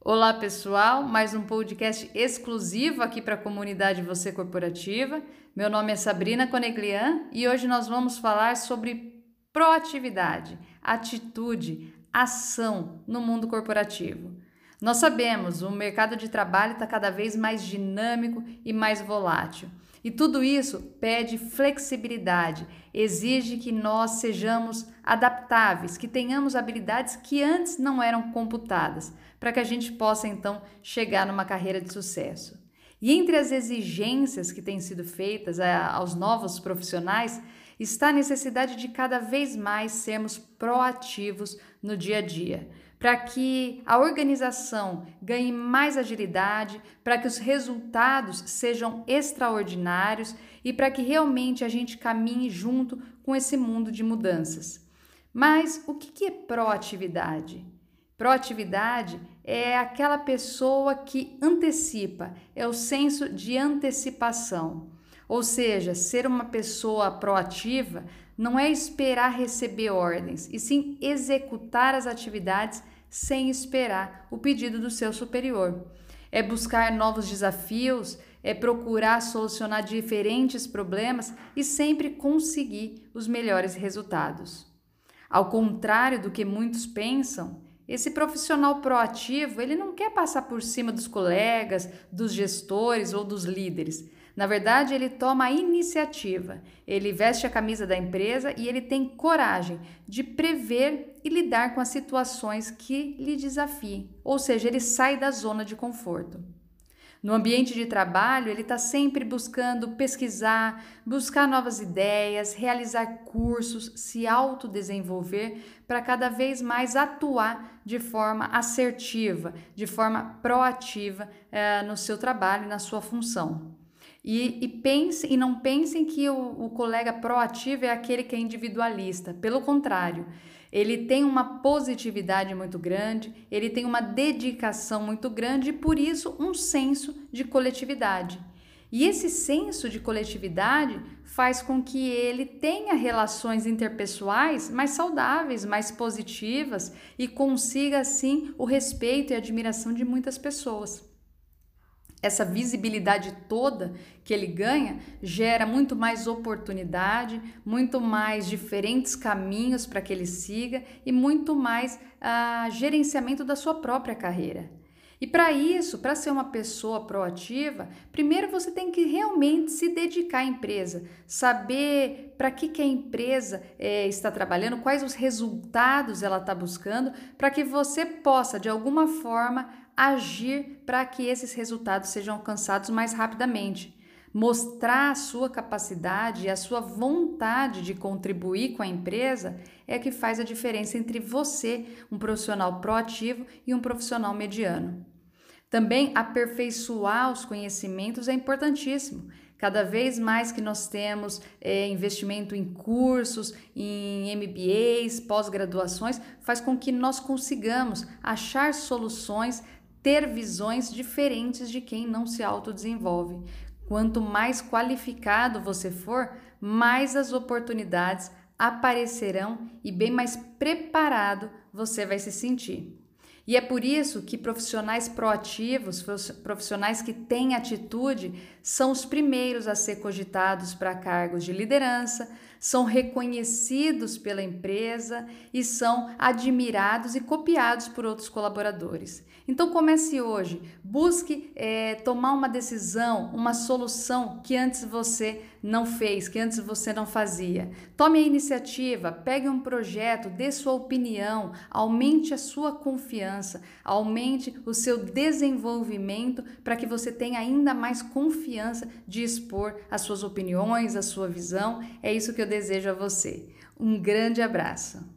Olá pessoal, mais um podcast exclusivo aqui para a comunidade Você Corporativa. Meu nome é Sabrina Coneglian e hoje nós vamos falar sobre proatividade, atitude, ação no mundo corporativo. Nós sabemos, o mercado de trabalho está cada vez mais dinâmico e mais volátil. E tudo isso pede flexibilidade, exige que nós sejamos adaptáveis, que tenhamos habilidades que antes não eram computadas, para que a gente possa então chegar numa carreira de sucesso. E entre as exigências que têm sido feitas aos novos profissionais está a necessidade de cada vez mais sermos proativos no dia a dia, para que a organização ganhe mais agilidade, para que os resultados sejam extraordinários e para que realmente a gente caminhe junto com esse mundo de mudanças. Mas o que é proatividade? Proatividade é aquela pessoa que antecipa, é o senso de antecipação. Ou seja, ser uma pessoa proativa não é esperar receber ordens, e sim executar as atividades sem esperar o pedido do seu superior. É buscar novos desafios, é procurar solucionar diferentes problemas e sempre conseguir os melhores resultados. Ao contrário do que muitos pensam, esse profissional proativo, ele não quer passar por cima dos colegas, dos gestores ou dos líderes. Na verdade, ele toma a iniciativa, ele veste a camisa da empresa e ele tem coragem de prever e lidar com as situações que lhe desafiem, ou seja, ele sai da zona de conforto. No ambiente de trabalho, ele está sempre buscando pesquisar, buscar novas ideias, realizar cursos, se autodesenvolver para cada vez mais atuar de forma assertiva, de forma proativa eh, no seu trabalho e na sua função. E, e, pense, e não pensem que o, o colega proativo é aquele que é individualista. Pelo contrário, ele tem uma positividade muito grande, ele tem uma dedicação muito grande e, por isso, um senso de coletividade. E esse senso de coletividade faz com que ele tenha relações interpessoais mais saudáveis, mais positivas e consiga, assim, o respeito e admiração de muitas pessoas essa visibilidade toda que ele ganha gera muito mais oportunidade, muito mais diferentes caminhos para que ele siga e muito mais ah, gerenciamento da sua própria carreira. E para isso, para ser uma pessoa proativa, primeiro você tem que realmente se dedicar à empresa, saber para que, que a empresa é, está trabalhando, quais os resultados ela está buscando, para que você possa, de alguma forma, agir para que esses resultados sejam alcançados mais rapidamente. Mostrar a sua capacidade e a sua vontade de contribuir com a empresa é que faz a diferença entre você, um profissional proativo, e um profissional mediano. Também aperfeiçoar os conhecimentos é importantíssimo. Cada vez mais que nós temos é, investimento em cursos, em MBAs, pós-graduações, faz com que nós consigamos achar soluções ter visões diferentes de quem não se autodesenvolve. Quanto mais qualificado você for, mais as oportunidades aparecerão e bem mais preparado você vai se sentir. E é por isso que profissionais proativos, profissionais que têm atitude, são os primeiros a ser cogitados para cargos de liderança, são reconhecidos pela empresa e são admirados e copiados por outros colaboradores. Então comece hoje, busque é, tomar uma decisão, uma solução que antes você não fez, que antes você não fazia. Tome a iniciativa, pegue um projeto, dê sua opinião, aumente a sua confiança, aumente o seu desenvolvimento para que você tenha ainda mais confiança de expor as suas opiniões, a sua visão. É isso que eu desejo a você. Um grande abraço.